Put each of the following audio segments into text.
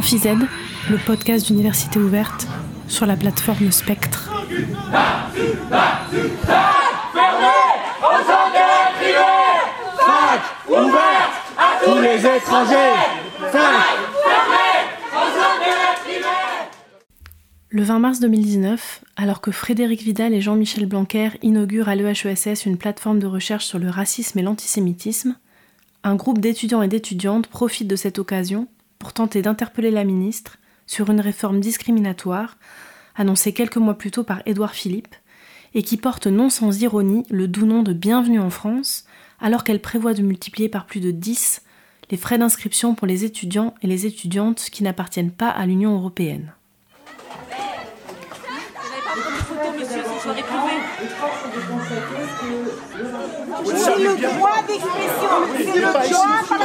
Le podcast d'Université ouverte sur la plateforme Spectre. à tous les étrangers. Le 20 mars 2019, alors que Frédéric Vidal et Jean-Michel Blanquer inaugurent à l'EHESS une plateforme de recherche sur le racisme et l'antisémitisme, un groupe d'étudiants et d'étudiantes profite de cette occasion pour tenter d'interpeller la ministre sur une réforme discriminatoire annoncée quelques mois plus tôt par Édouard Philippe et qui porte non sans ironie le doux nom de Bienvenue en France, alors qu'elle prévoit de multiplier par plus de 10 les frais d'inscription pour les étudiants et les étudiantes qui n'appartiennent pas à l'Union européenne. C'est le droit d'expression. C'est le droit par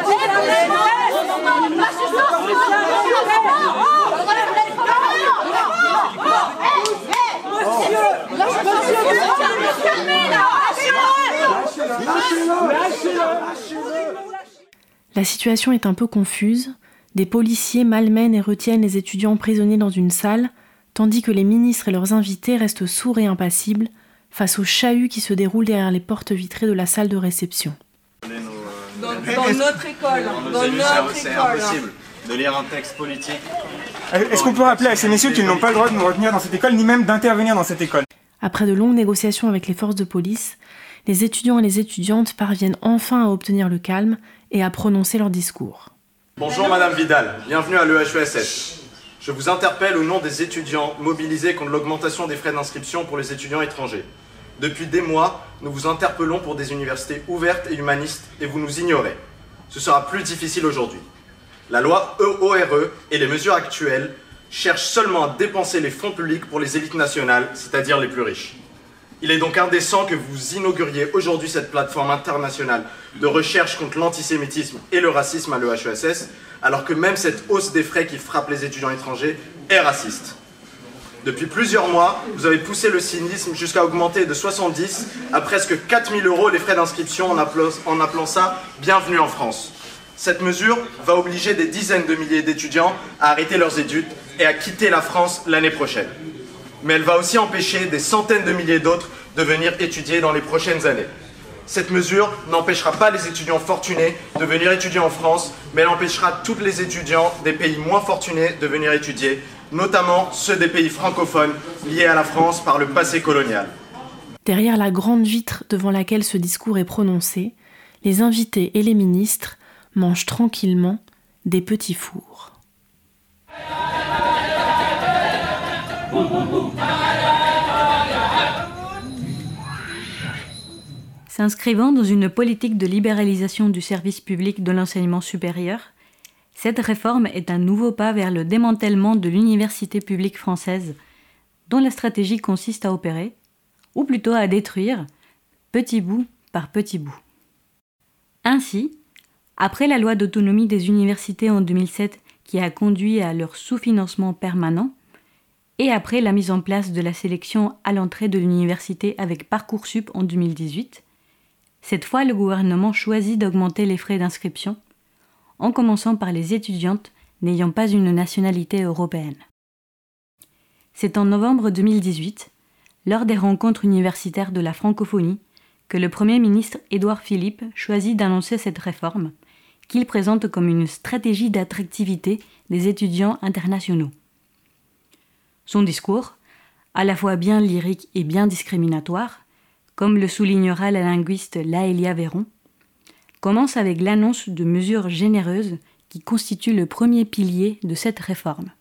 La situation est un peu confuse. Des policiers malmènent et retiennent les étudiants prisonniers dans une salle, tandis que les ministres et leurs invités restent sourds et impassibles face au chahut qui se déroule derrière les portes vitrées de la salle de réception. Dans, notre école, dans notre C'est impossible de lire un texte politique. Est-ce qu'on peut rappeler à ces messieurs qu'ils n'ont pas le droit de nous retenir dans cette école, ni même d'intervenir dans cette école? Après de longues négociations avec les forces de police, les étudiants et les étudiantes parviennent enfin à obtenir le calme et à prononcer leur discours. Bonjour Madame Vidal, bienvenue à l'EHESS. Je vous interpelle au nom des étudiants mobilisés contre l'augmentation des frais d'inscription pour les étudiants étrangers. Depuis des mois, nous vous interpellons pour des universités ouvertes et humanistes et vous nous ignorez. Ce sera plus difficile aujourd'hui. La loi EORE et les mesures actuelles cherchent seulement à dépenser les fonds publics pour les élites nationales, c'est-à-dire les plus riches. Il est donc indécent que vous inauguriez aujourd'hui cette plateforme internationale de recherche contre l'antisémitisme et le racisme à l'EHESS, alors que même cette hausse des frais qui frappe les étudiants étrangers est raciste. Depuis plusieurs mois, vous avez poussé le cynisme jusqu'à augmenter de 70 à presque 4000 euros les frais d'inscription en, en appelant ça Bienvenue en France. Cette mesure va obliger des dizaines de milliers d'étudiants à arrêter leurs études et à quitter la France l'année prochaine. Mais elle va aussi empêcher des centaines de milliers d'autres de venir étudier dans les prochaines années. Cette mesure n'empêchera pas les étudiants fortunés de venir étudier en France, mais elle empêchera tous les étudiants des pays moins fortunés de venir étudier notamment ceux des pays francophones liés à la France par le passé colonial. Derrière la grande vitre devant laquelle ce discours est prononcé, les invités et les ministres mangent tranquillement des petits fours. S'inscrivant dans une politique de libéralisation du service public de l'enseignement supérieur, cette réforme est un nouveau pas vers le démantèlement de l'université publique française, dont la stratégie consiste à opérer, ou plutôt à détruire, petit bout par petit bout. Ainsi, après la loi d'autonomie des universités en 2007 qui a conduit à leur sous-financement permanent, et après la mise en place de la sélection à l'entrée de l'université avec Parcoursup en 2018, cette fois le gouvernement choisit d'augmenter les frais d'inscription en commençant par les étudiantes n'ayant pas une nationalité européenne. C'est en novembre 2018, lors des rencontres universitaires de la francophonie, que le Premier ministre Édouard Philippe choisit d'annoncer cette réforme, qu'il présente comme une stratégie d'attractivité des étudiants internationaux. Son discours, à la fois bien lyrique et bien discriminatoire, comme le soulignera la linguiste Laëlia Véron, commence avec l'annonce de mesures généreuses qui constituent le premier pilier de cette réforme.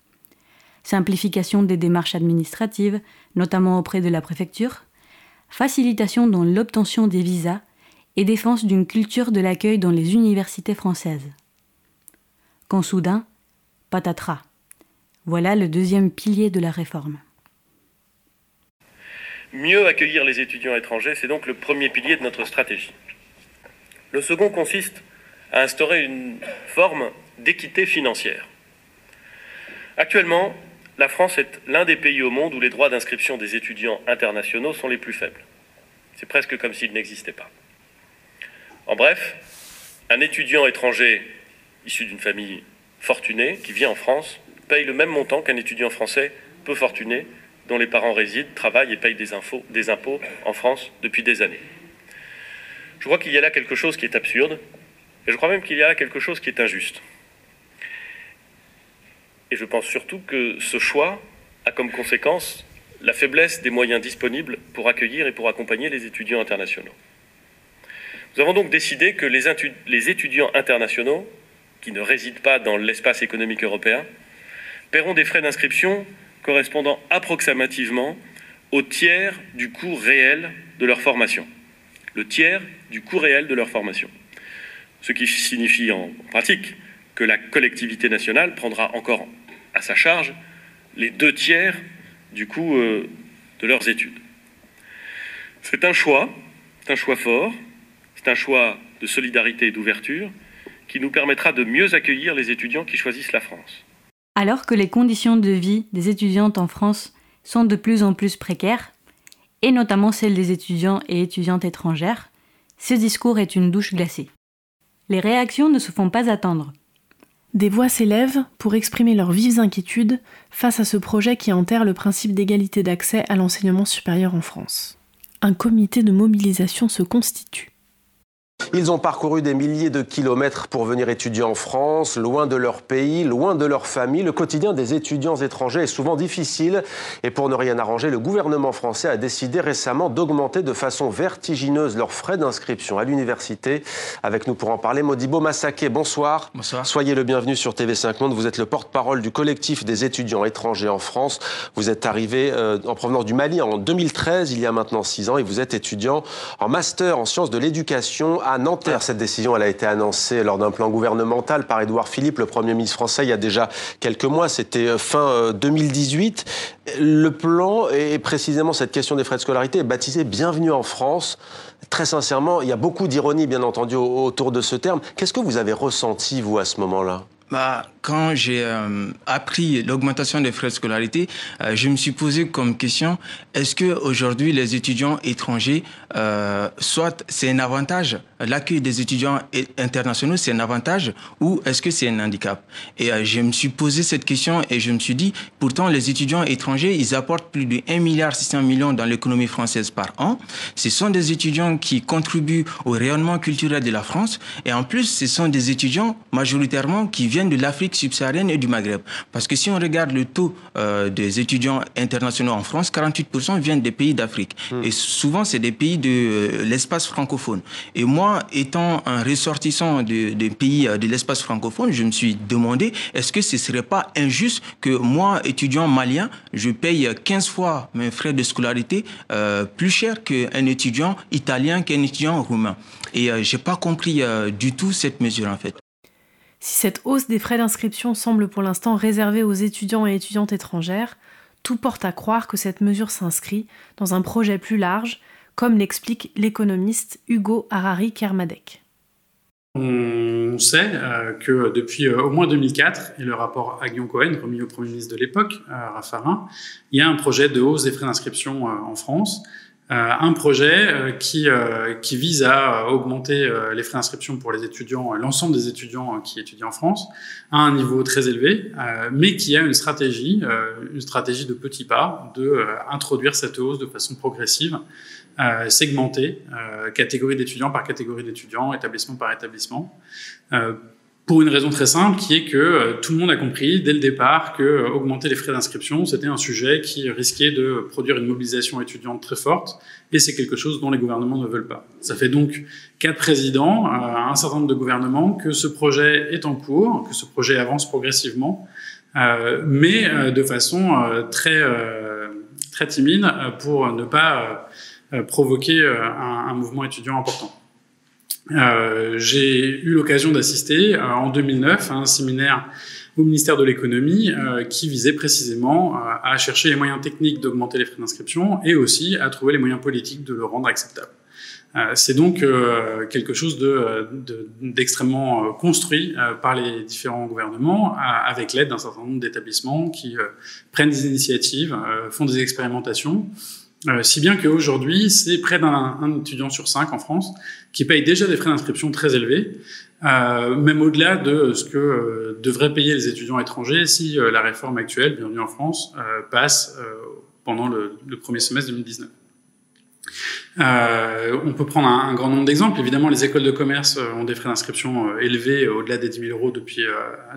Simplification des démarches administratives, notamment auprès de la préfecture, facilitation dans l'obtention des visas et défense d'une culture de l'accueil dans les universités françaises. Quand soudain, patatras. Voilà le deuxième pilier de la réforme. Mieux accueillir les étudiants étrangers, c'est donc le premier pilier de notre stratégie. Le second consiste à instaurer une forme d'équité financière. Actuellement, la France est l'un des pays au monde où les droits d'inscription des étudiants internationaux sont les plus faibles. C'est presque comme s'ils n'existaient pas. En bref, un étudiant étranger issu d'une famille fortunée qui vient en France paye le même montant qu'un étudiant français peu fortuné dont les parents résident, travaillent et payent des, impôts en France depuis des années. Je crois qu'il y a là quelque chose qui est absurde, et je crois même qu'il y a là quelque chose qui est injuste. Et je pense surtout que ce choix a comme conséquence la faiblesse des moyens disponibles pour accueillir et pour accompagner les étudiants internationaux. Nous avons donc décidé que les, étudiants internationaux, qui ne résident pas dans l'espace économique européen, paieront des frais d'inscription correspondant approximativement au tiers du coût réel de leur formation. Le tiers du coût réel de leur formation. Ce qui signifie en pratique que la collectivité nationale prendra encore à sa charge les deux tiers du coût euh, de leurs études. C'est un choix, c'est un choix fort, c'est un choix de solidarité et d'ouverture qui nous permettra de mieux accueillir les étudiants qui choisissent la France. Alors que les conditions de vie des étudiantes en France sont de plus en plus précaires, et notamment celles des étudiants et étudiantes étrangères, ce discours est une douche glacée. Les réactions ne se font pas attendre. Des voix s'élèvent pour exprimer leurs vives inquiétudes face à ce projet qui enterre le principe d'égalité d'accès à l'enseignement supérieur en France. Un comité de mobilisation se constitue. Ils ont parcouru des milliers de kilomètres pour venir étudier en France, loin de leur pays, loin de leur famille. Le quotidien des étudiants étrangers est souvent difficile et pour ne rien arranger, le gouvernement français a décidé récemment d'augmenter de façon vertigineuse leurs frais d'inscription à l'université. Avec nous pour en parler, Modibo Massaké, bonsoir. Bonsoir. Soyez le bienvenu sur TV5 Monde. Vous êtes le porte-parole du collectif des étudiants étrangers en France. Vous êtes arrivé euh, en provenance du Mali en 2013, il y a maintenant six ans, et vous êtes étudiant en master en sciences de l'éducation à Nanterre. Cette décision, elle a été annoncée lors d'un plan gouvernemental par Édouard Philippe, le Premier ministre français, il y a déjà quelques mois. C'était euh, fin 2018. Euh, le plan et précisément cette question des frais de scolarité est baptisé Bienvenue en France. Très sincèrement, il y a beaucoup d'ironie, bien entendu, autour de ce terme. Qu'est-ce que vous avez ressenti, vous, à ce moment-là? Bah, quand j'ai euh, appris l'augmentation des frais de scolarité, euh, je me suis posé comme question est-ce que aujourd'hui les étudiants étrangers, euh, soit c'est un avantage, l'accueil des étudiants internationaux c'est un avantage, ou est-ce que c'est un handicap? Et je me suis posé cette question et je me suis dit pourtant les étudiants étrangers ils apportent plus de 1 milliard 600 millions dans l'économie française par an. Ce sont des étudiants qui contribuent au rayonnement culturel de la France et en plus ce sont des étudiants majoritairement qui viennent de l'Afrique subsaharienne et du Maghreb. Parce que si on regarde le taux euh, des étudiants internationaux en France, 48% viennent des pays d'Afrique. Hmm. Et souvent, c'est des pays de euh, l'espace francophone. Et moi, étant un ressortissant des pays euh, de l'espace francophone, je me suis demandé, est-ce que ce ne serait pas injuste que moi, étudiant malien, je paye 15 fois mes frais de scolarité plus cher qu'un étudiant italien, qu'un étudiant roumain? Et je n'ai pas compris du tout cette mesure, en fait. Si cette hausse des frais d'inscription semble pour l'instant réservée aux étudiants et étudiantes étrangères, tout porte à croire que cette mesure s'inscrit dans un projet plus large, comme l'explique l'économiste Hugo Harari Kermadec. On sait euh, que depuis euh, au moins 2004, et le rapport Aguillon-Cohen, remis au Premier ministre de l'époque, euh, Raffarin, il y a un projet de hausse des frais d'inscription en France euh, un projet euh, qui, euh, qui vise à augmenter les frais d'inscription pour les étudiants, l'ensemble des étudiants qui étudient en France, à un niveau très élevé, mais qui a une stratégie, une stratégie de petits pas, de introduire cette hausse de façon progressive, segmentée, catégorie d'étudiants par catégorie d'étudiants, établissement par établissement, pour une raison très simple, qui est que euh, tout le monde a compris dès le départ que euh, augmenter les frais d'inscription, c'était un sujet qui risquait de produire une mobilisation étudiante très forte, et c'est quelque chose dont les gouvernements ne veulent pas. Ça fait donc quatre présidents, euh, un certain nombre de gouvernements, que ce projet est en cours, que ce projet avance progressivement, mais de façon très très timide pour ne pas provoquer un, un mouvement étudiant important. Euh, j'ai eu l'occasion d'assister euh, en 2009 à un séminaire au ministère de l'économie euh, qui visait précisément à chercher les moyens techniques d'augmenter les frais d'inscription et aussi à trouver les moyens politiques de le rendre acceptable. C'est donc quelque chose d'extrêmement de, construit par les différents gouvernements avec l'aide d'un certain nombre d'établissements qui prennent des initiatives, font des expérimentations euh, si bien qu'aujourd'hui, c'est près d'un étudiant sur cinq en France qui paye déjà des frais d'inscription très élevés, même au-delà de ce que devraient payer les étudiants étrangers si la réforme actuelle, bienvenue en France, passe pendant le, le premier semestre 2019. Euh, on peut prendre un, grand nombre d'exemples. Évidemment, les écoles de commerce euh, ont des frais d'inscription euh, élevés au-delà des 10 000 euros depuis,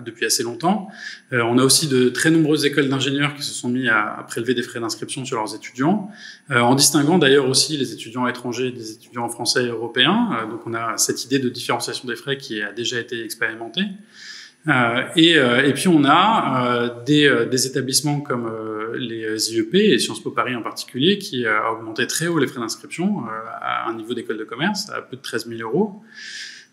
depuis assez longtemps. on a aussi de très nombreuses écoles d'ingénieurs qui se sont mis à, prélever des frais d'inscription sur leurs étudiants, en distinguant d'ailleurs aussi les étudiants étrangers des étudiants français et européens. donc on a cette idée de différenciation des frais qui a déjà été expérimentée. Euh, et, euh, et, puis on a euh, des, des, établissements comme les IEP et Sciences Po Paris en particulier qui a augmenté très haut les frais d'inscription à un niveau d'école de commerce à peu de 13 000 euros.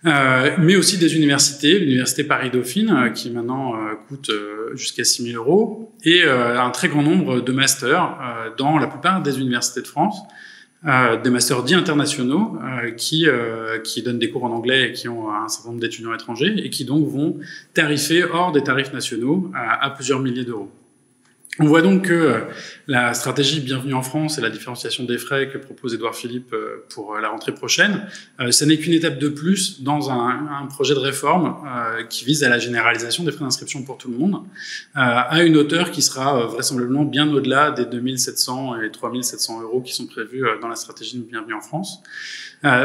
Euh, mais aussi des universités, l'université Paris-Dauphine, qui maintenant euh, coûte jusqu'à 6 000 euros, et un très grand nombre de masters dans la plupart des universités de France, euh, des masters dits internationaux euh, qui, euh, qui donnent des cours en anglais et qui ont un certain nombre d'étudiants étrangers et qui donc vont tarifer hors des tarifs nationaux à plusieurs milliers d'euros. On voit donc que la stratégie Bienvenue en France et la différenciation des frais que propose Édouard Philippe euh, pour la rentrée prochaine, euh, ce n'est qu'une étape de plus dans un, projet de réforme euh, qui vise à la généralisation des frais d'inscription pour tout le monde, à une hauteur qui sera vraisemblablement bien au-delà des 2700 et 3700 euros qui sont prévus dans la stratégie Bienvenue en France.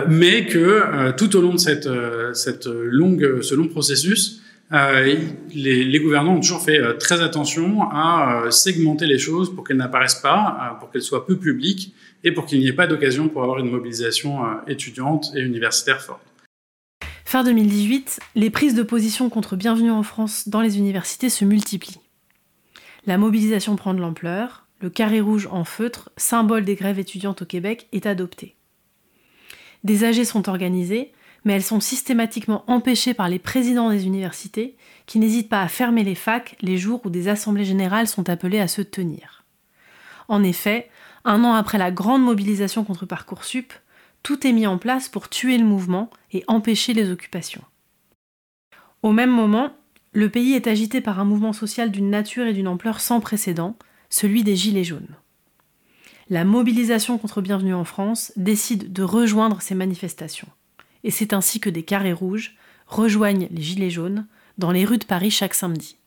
mais que tout au long de cette, cette longue, ce long processus, euh, les, gouvernants ont toujours fait euh, très attention à euh, segmenter les choses pour qu'elles n'apparaissent pas, pour qu'elles soient peu publiques et pour qu'il n'y ait pas d'occasion pour avoir une mobilisation étudiante et universitaire forte. Fin 2018, les prises de position contre Bienvenue en France dans les universités se multiplient. La mobilisation prend de l'ampleur, le carré rouge en feutre, symbole des grèves étudiantes au Québec, est adopté. Des AG sont organisés, mais elles sont systématiquement empêchées par les présidents des universités qui n'hésitent pas à fermer les facs les jours où des assemblées générales sont appelées à se tenir. En effet, un an après la grande mobilisation contre Parcoursup, tout est mis en place pour tuer le mouvement et empêcher les occupations. Au même moment, le pays est agité par un mouvement social d'une nature et d'une ampleur sans précédent, celui des Gilets jaunes. La mobilisation contre Bienvenue en France décide de rejoindre ces manifestations et c'est ainsi que des carrés rouges rejoignent les Gilets jaunes dans les rues de Paris chaque samedi.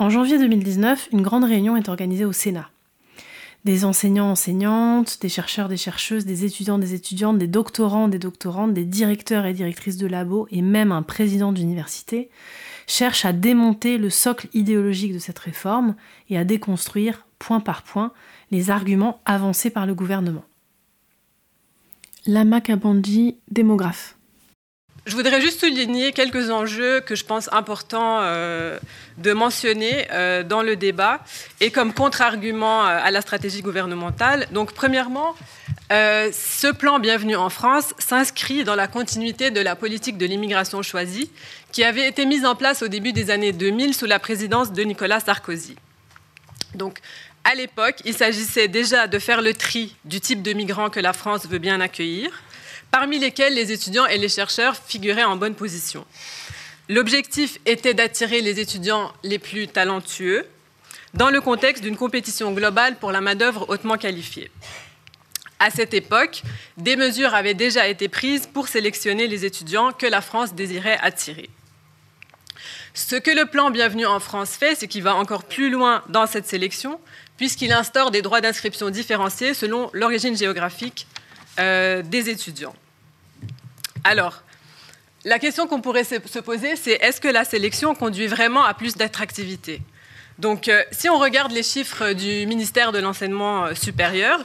Une grande réunion est organisée au Sénat. Des enseignants, enseignantes, des chercheurs, des chercheuses, des étudiants, des étudiantes, des doctorants, des doctorantes, des directeurs et directrices de labo et même un président d'université cherchent à démonter le socle idéologique de cette réforme et à déconstruire, point par point, les arguments avancés par le gouvernement. Lama Kabandi, démographe. Je voudrais juste souligner quelques enjeux que je pense importants euh, de mentionner euh, dans le débat et comme contre-argument euh, à la stratégie gouvernementale. Donc, premièrement, ce plan Bienvenue en France s'inscrit dans la continuité de la politique de l'immigration choisie qui avait été mise en place au début des années 2000 sous la présidence de Nicolas Sarkozy. Donc, À l'époque, il s'agissait déjà de faire le tri du type de migrants que la France veut bien accueillir, parmi lesquels les étudiants et les chercheurs figuraient en bonne position. L'objectif était d'attirer les étudiants les plus talentueux dans le contexte d'une compétition globale pour la main-d'œuvre hautement qualifiée. À cette époque, des mesures avaient déjà été prises pour sélectionner les étudiants que la France désirait attirer. Ce que le plan Bienvenue en France fait, c'est qu'il va encore plus loin dans cette sélection, puisqu'il instaure des droits d'inscription différenciés selon l'origine géographique euh, des étudiants. Alors, la question qu'on pourrait se poser, c'est est-ce que la sélection conduit vraiment à plus d'attractivité? Donc, euh, si on regarde les chiffres du ministère de l'Enseignement euh, supérieur,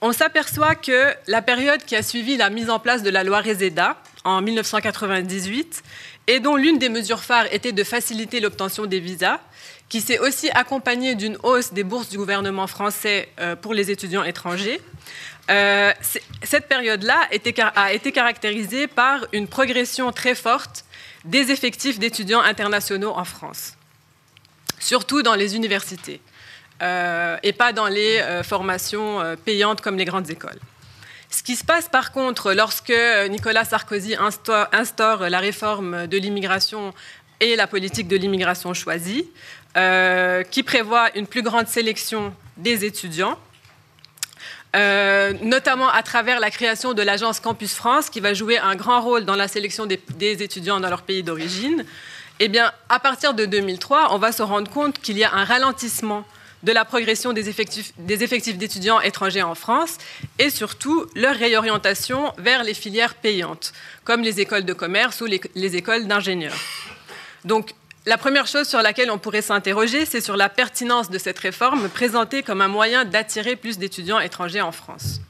on s'aperçoit que la période qui a suivi la mise en place de la loi Reseda en 1998 et dont l'une des mesures phares était de faciliter l'obtention des visas, qui s'est aussi accompagnée d'une hausse des bourses du gouvernement français euh, pour les étudiants étrangers. Euh, cette période-là a été caractérisée par une progression très forte des effectifs d'étudiants internationaux en France, surtout dans les universités, et pas dans les formations payantes comme les grandes écoles. Ce qui se passe par contre lorsque Nicolas Sarkozy instaure, la réforme de l'immigration et la politique de l'immigration choisie, euh, qui prévoit une plus grande sélection des étudiants, euh, notamment à travers la création de l'agence Campus France, qui va jouer un grand rôle dans la sélection des, des étudiants dans leur pays d'origine. Eh bien, à partir de 2003, on va se rendre compte qu'il y a un ralentissement de la progression des effectifs, d'étudiants étrangers en France et surtout leur réorientation vers les filières payantes, comme les écoles de commerce ou les, les écoles d'ingénieurs. Donc, la première chose sur laquelle on pourrait s'interroger, c'est sur la pertinence de cette réforme présentée comme un moyen d'attirer plus d'étudiants étrangers en France.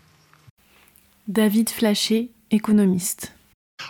David Flachet, économiste.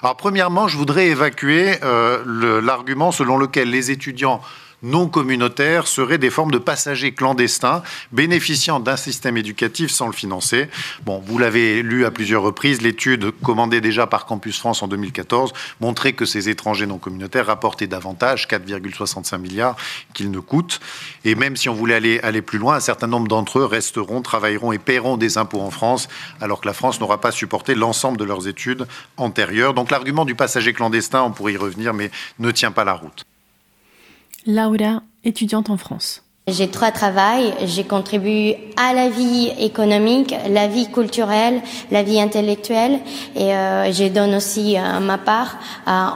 Alors premièrement, je voudrais évacuer euh, l'argument selon lequel les étudiants non communautaires seraient des formes de passagers clandestins bénéficiant d'un système éducatif sans le financer. Bon, vous l'avez lu à plusieurs reprises, l'étude commandée déjà par Campus France en 2014 montrait que ces étrangers non communautaires rapportaient davantage, 4,65 milliards, qu'ils ne coûtent. Et même si on voulait aller, aller plus loin, un certain nombre d'entre eux resteront, travailleront et paieront des impôts en France, alors que la France n'aura pas supporté l'ensemble de leurs études antérieures. Donc l'argument du passager clandestin, on pourrait y revenir, mais ne tient pas la route. Laura, étudiante en France. J'ai trois travails. J'ai contribué à la vie économique, la vie culturelle, la vie intellectuelle, et euh, je donne aussi euh, ma part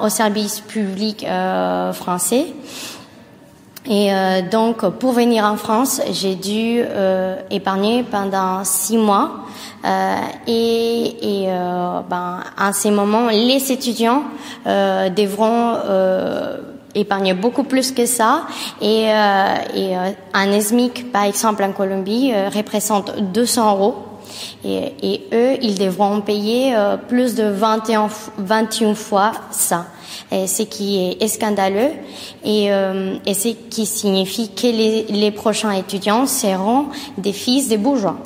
au service public euh, français. Et euh, donc, pour venir en France, j'ai dû épargner pendant six mois. et, et ben, en ces moments, les étudiants devront épargne beaucoup plus que ça. Et, euh, euh, un SMIC, par exemple, en Colombie, euh, représente 200 euros. Et, eux, ils devront payer euh, plus de 21, 21 fois ça. Et ce qui est scandaleux et, et ce qui signifie que les prochains étudiants seront des fils des bourgeois.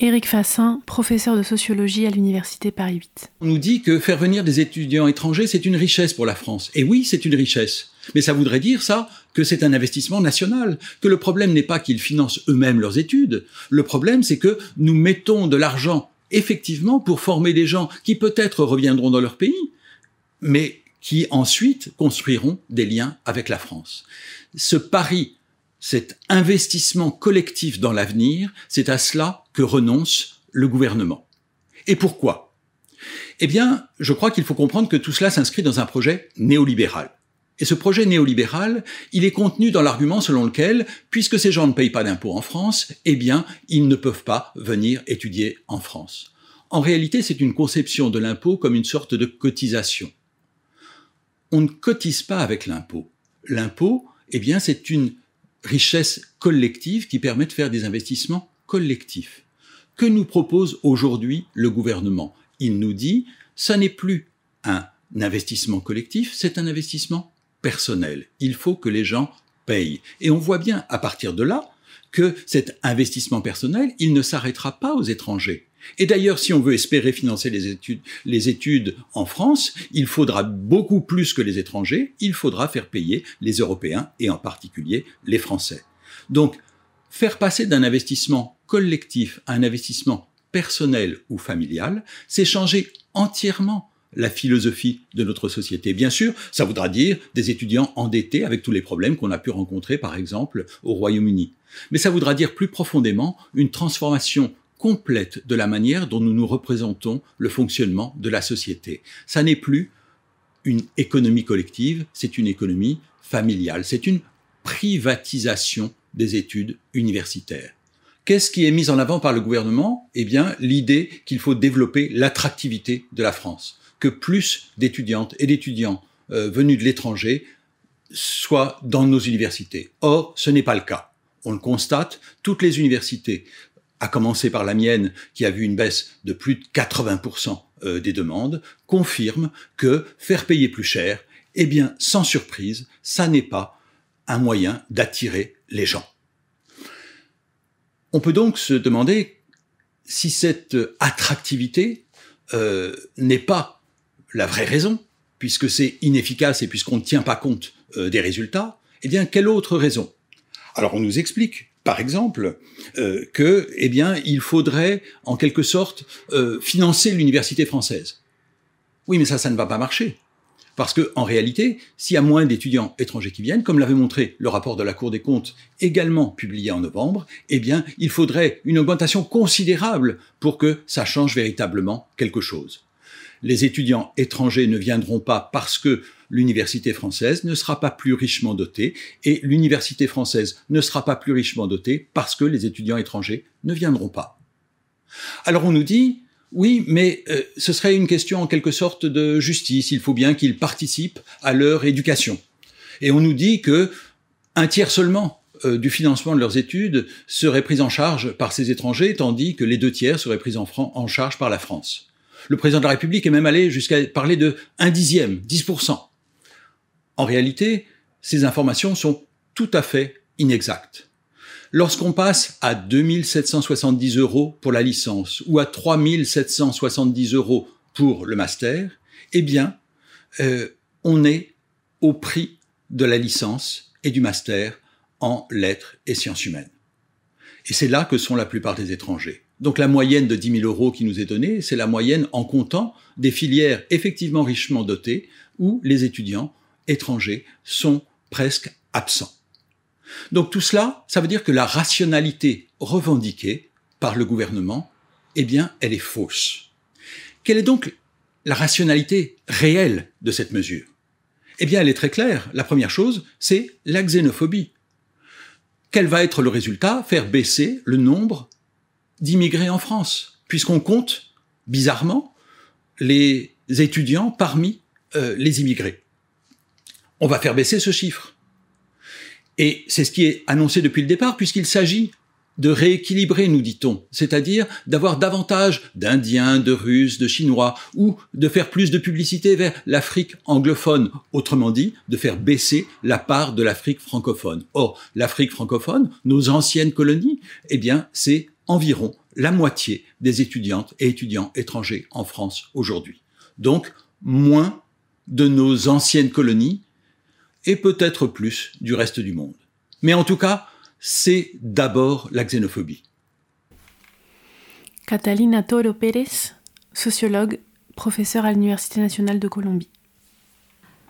Éric Fassin, professeur de sociologie à l'Université Paris 8. On nous dit que faire venir des étudiants étrangers, c'est une richesse pour la France. Et oui, c'est une richesse. Mais ça voudrait dire, ça, que c'est un investissement national, que le problème n'est pas qu'ils financent eux-mêmes leurs études. Le problème, c'est que nous mettons de l'argent, effectivement, pour former des gens qui peut-être reviendront dans leur pays, mais qui ensuite construiront des liens avec la France. Ce pari cet investissement collectif dans l'avenir, c'est à cela que renonce le gouvernement. Et pourquoi? Eh bien, je crois qu'il faut comprendre que tout cela s'inscrit dans un projet néolibéral. Et ce projet néolibéral, il est contenu dans l'argument selon lequel, puisque ces gens ne payent pas d'impôts en France, eh bien, ils ne peuvent pas venir étudier en France. En réalité, c'est une conception de l'impôt comme une sorte de cotisation. On ne cotise pas avec l'impôt. L'impôt, eh bien, c'est une richesse collective qui permet de faire des investissements collectifs. Que nous propose aujourd'hui le gouvernement? Il nous dit, ça n'est plus un investissement collectif, c'est un investissement personnel. Il faut que les gens payent. Et on voit bien à partir de là que cet investissement personnel, il ne s'arrêtera pas aux étrangers. Et d'ailleurs, si on veut espérer financer les études, les études en France, il faudra beaucoup plus que les étrangers, il faudra faire payer les Européens et en particulier les Français. Donc, faire passer d'un investissement collectif à un investissement personnel ou familial, c'est changer entièrement la philosophie de notre société. Bien sûr, ça voudra dire des étudiants endettés avec tous les problèmes qu'on a pu rencontrer, par exemple, au Royaume-Uni. Mais ça voudra dire plus profondément une transformation complète de la manière dont nous nous représentons le fonctionnement de la société. Ça n'est plus une économie collective, c'est une économie familiale, c'est une privatisation des études universitaires. Qu'est-ce qui est mis en avant par le gouvernement? Eh bien, l'idée qu'il faut développer l'attractivité de la France, que plus d'étudiantes et d'étudiants euh, venus de l'étranger soient dans nos universités. Or, ce n'est pas le cas. On le constate, toutes les universités à commencer par la mienne, qui a vu une baisse de plus de 80% euh, des demandes, confirme que faire payer plus cher, eh bien, sans surprise, ça n'est pas un moyen d'attirer les gens. On peut donc se demander si cette attractivité euh, n'est pas la vraie raison, puisque c'est inefficace et puisqu'on ne tient pas compte euh, des résultats, eh bien, quelle autre raison? Alors on nous explique par exemple, euh, eh il faudrait, en quelque sorte, euh, financer l'université française. Oui, mais ça, ça ne va pas marcher. Parce que, en réalité, s'il y a moins d'étudiants étrangers qui viennent, comme l'avait montré le rapport de la Cour des comptes, également publié en novembre, eh bien, il faudrait une augmentation considérable pour que ça change véritablement quelque chose. Les étudiants étrangers ne viendront pas parce que l'université française ne sera pas plus richement dotée et l'université française ne sera pas plus richement dotée parce que les étudiants étrangers ne viendront pas. Alors on nous dit, oui, mais euh, ce serait une question en quelque sorte de justice, il faut bien qu'ils participent à leur éducation. Et on nous dit que un tiers seulement euh, du financement de leurs études serait pris en charge par ces étrangers, tandis que les deux tiers seraient pris en, en charge par la France. Le président de la République est même allé jusqu'à parler de un dixième, 10%. En réalité, ces informations sont tout à fait inexactes. Lorsqu'on passe à 2770 euros pour la licence ou à 3770 euros pour le master, eh bien, euh, on est au prix de la licence et du master en lettres et sciences humaines. Et c'est là que sont la plupart des étrangers. Donc la moyenne de 10 000 euros qui nous est donnée, c'est la moyenne en comptant des filières effectivement richement dotées où les étudiants étrangers sont presque absents. Donc tout cela, ça veut dire que la rationalité revendiquée par le gouvernement, eh bien, elle est fausse. Quelle est donc la rationalité réelle de cette mesure? Eh bien, elle est très claire. La première chose, c'est la xénophobie. Quel va être le résultat? Faire baisser le nombre d'immigrés en France, puisqu'on compte, bizarrement, les étudiants parmi euh, les immigrés on va faire baisser ce chiffre. Et c'est ce qui est annoncé depuis le départ, puisqu'il s'agit de rééquilibrer, nous dit-on, c'est-à-dire d'avoir davantage d'Indiens, de Russes, de Chinois, ou de faire plus de publicité vers l'Afrique anglophone, autrement dit, de faire baisser la part de l'Afrique francophone. Or, l'Afrique francophone, nos anciennes colonies, eh bien, c'est environ la moitié des étudiantes et étudiants étrangers en France aujourd'hui. Donc, moins de nos anciennes colonies et peut-être plus du reste du monde. Mais en tout cas, c'est d'abord la xénophobie. Catalina Toro Pérez, sociologue, professeure à l'Université nationale de Colombie.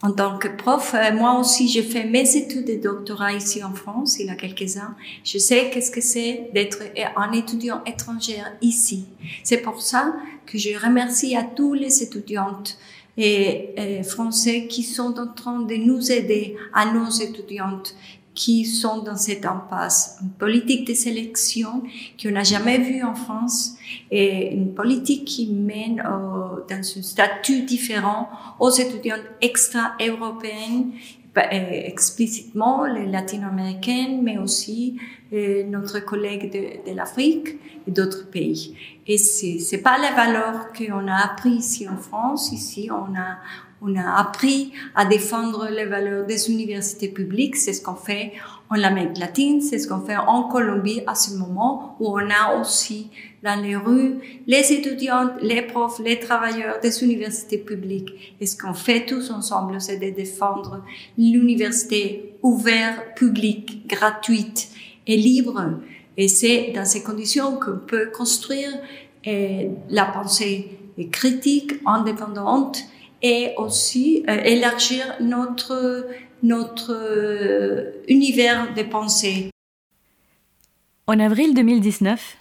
En tant que prof, euh, moi aussi, j'ai fait mes études de doctorat ici en France, il y a quelques ans. Je sais qu'est-ce que c'est d'être un étudiant étranger ici. C'est pour ça que je remercie à tous les étudiantes et, français qui sont en train de nous aider à nos étudiantes qui sont dans cette impasse. Une politique de sélection qu'on n'a jamais vue en France et une politique qui mène euh, dans un statut différent aux étudiantes extra-européennes, bah, explicitement les latino-américaines, mais aussi euh, notre collègue de, l'Afrique et d'autres pays. Et c'est, c'est pas les valeurs qu'on a appris ici en France. Ici, on a, on a appris à défendre les valeurs des universités publiques. C'est ce qu'on fait en Amérique latine, c'est ce qu'on fait en Colombie à ce moment où on a aussi dans les rues les étudiants, les profs, les travailleurs des universités publiques. Et ce qu'on fait tous ensemble, c'est de défendre l'université ouverte, publique, gratuite et libre. Et c'est dans ces conditions qu'on peut construire euh, la pensée critique, indépendante, et aussi euh, élargir notre, euh, univers de pensée. En avril 2019,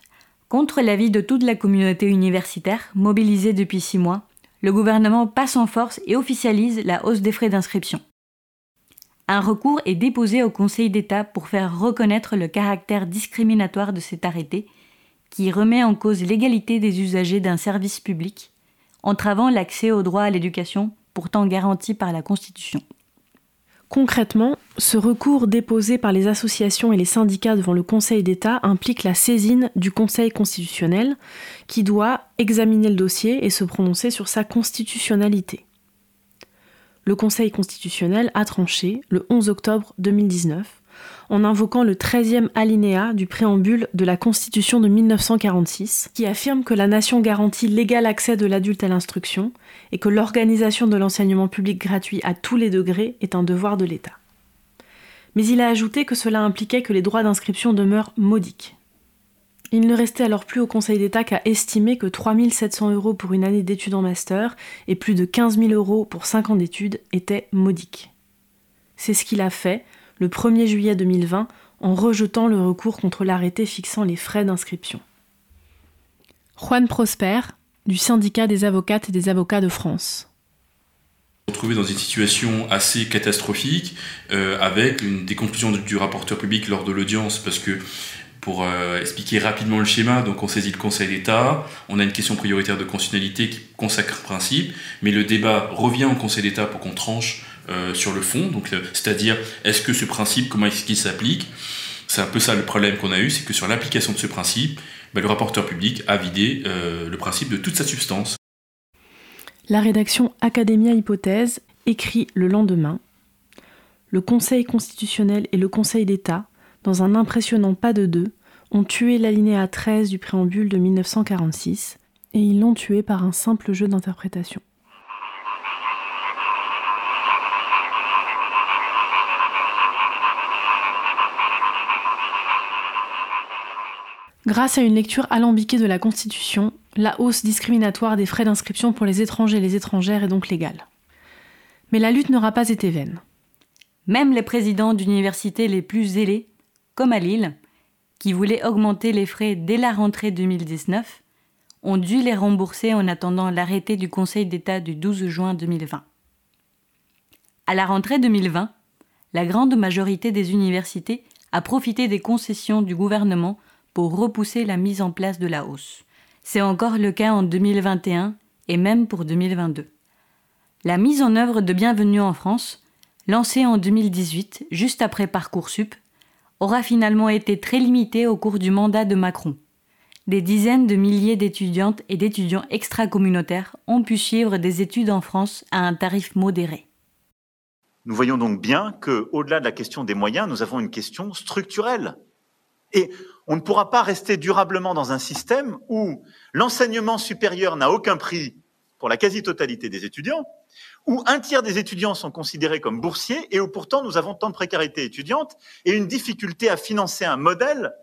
contre l'avis de toute la communauté universitaire, mobilisée depuis six mois, le gouvernement passe en force et officialise la hausse des frais d'inscription. Un recours est déposé au Conseil d'État pour faire reconnaître le caractère discriminatoire de cet arrêté, qui remet en cause l'égalité des usagers d'un service public entravant l'accès au droit à l'éducation pourtant garanti par la Constitution. Concrètement, ce recours déposé par les associations et les syndicats devant le Conseil d'État implique la saisine du Conseil constitutionnel qui doit examiner le dossier et se prononcer sur sa constitutionnalité. Le Conseil constitutionnel a tranché le 11 octobre 2019 en invoquant le 13e alinéa du préambule de la Constitution de 1946, qui affirme que la nation garantit l'égal accès de l'adulte à l'instruction et que l'organisation de l'enseignement public gratuit à tous les degrés est un devoir de l'État. Mais il a ajouté que cela impliquait que les droits d'inscription demeurent modiques. Il ne restait alors plus au Conseil d'État qu'à estimer que 3 700 euros pour une année d'études en master et plus de 15 000 euros pour 5 ans d'études étaient modiques. C'est ce qu'il a fait le 1er juillet 2020 en rejetant le recours contre l'arrêté fixant les frais d'inscription. Juan Prosper, du syndicat des avocates et des avocats de France. Retrouvé dans une situation assez catastrophique, euh, avec une, des conclusions du rapporteur public lors de l'audience, parce que pour euh, expliquer rapidement le schéma, donc on saisit le Conseil d'État, on a une question prioritaire de constitutionnalité qui consacre principe, mais le débat revient au Conseil d'État pour qu'on tranche euh, sur le fond, donc euh, c'est-à-dire est-ce que ce principe, comment est-ce qu'il s'applique? C'est un peu ça le problème qu'on a eu, c'est que sur l'application de ce principe, ben, le rapporteur public a vidé euh, le principe de toute sa substance. La rédaction Academia Hypothèse écrit le lendemain Le Conseil constitutionnel et le Conseil d'État, dans un impressionnant pas de deux, ont tué l'alinéa 13 du préambule de 1946, et ils l'ont tué par un simple jeu d'interprétation. Grâce à une lecture alambiquée de la Constitution, la hausse discriminatoire des frais d'inscription pour les étrangers et les étrangères est donc légale. Mais la lutte n'aura pas été vaine. Même les présidents d'universités les plus zélés, comme à Lille, qui voulaient augmenter les frais dès la rentrée 2019, ont dû les rembourser en attendant l'arrêté du Conseil d'État du 12 juin 2020. À la rentrée 2020, la grande majorité des universités a profité des concessions du gouvernement pour repousser la mise en place de la hausse. C'est encore le cas en 2021 et même pour 2022. La mise en œuvre de Bienvenue en France, lancée en 2018, juste après Parcoursup, aura finalement été très limitée au cours du mandat de Macron. Des dizaines de milliers d'étudiantes et d'étudiants extra-communautaires ont pu suivre des études en France à un tarif modéré. Nous voyons donc bien que, au-delà de la question des moyens, nous avons une question structurelle. Et on ne pourra pas rester durablement dans un système où l'enseignement supérieur n'a aucun prix pour la quasi-totalité des étudiants, où un tiers des étudiants sont considérés comme boursiers et où pourtant nous avons tant de précarité étudiante et une difficulté à financer un modèle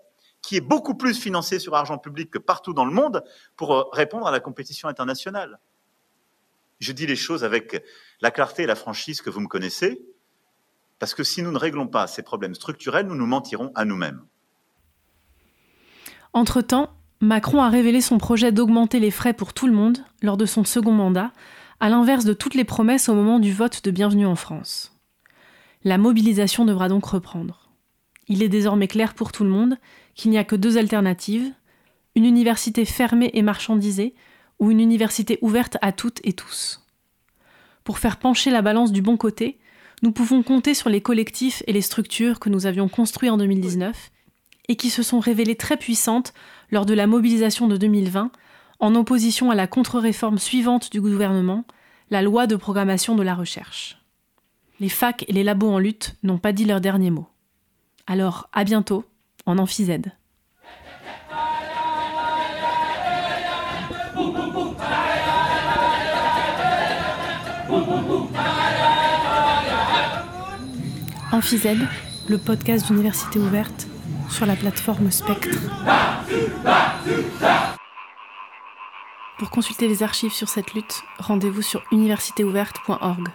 qui est beaucoup plus financé sur argent public que partout dans le monde pour euh, répondre à la compétition internationale. Je dis les choses avec la clarté et la franchise que vous me connaissez, parce que si nous ne réglons pas ces problèmes structurels, nous nous mentirons à nous-mêmes. Entre-temps, Macron a révélé son projet d'augmenter les frais pour tout le monde lors de son second mandat, à l'inverse de toutes les promesses au moment du vote de Bienvenue en France. La mobilisation devra donc reprendre. Il est désormais clair pour tout le monde qu'il n'y a que deux alternatives, une université fermée et marchandisée ou une université ouverte à toutes et tous. Pour faire pencher la balance du bon côté, nous pouvons compter sur les collectifs et les structures que nous avions construits en 2019 et qui se sont révélées très puissantes lors de la mobilisation de 2020, en opposition à la contre-réforme suivante du gouvernement, la loi de programmation de la recherche. Les facs et les labos en lutte n'ont pas dit leur dernier mot. Alors, à bientôt, en amphizède. Amphizède, le podcast d'Université ouverte sur la plateforme Spectre. Pour consulter les archives sur cette lutte, rendez-vous sur universitéouverte.org.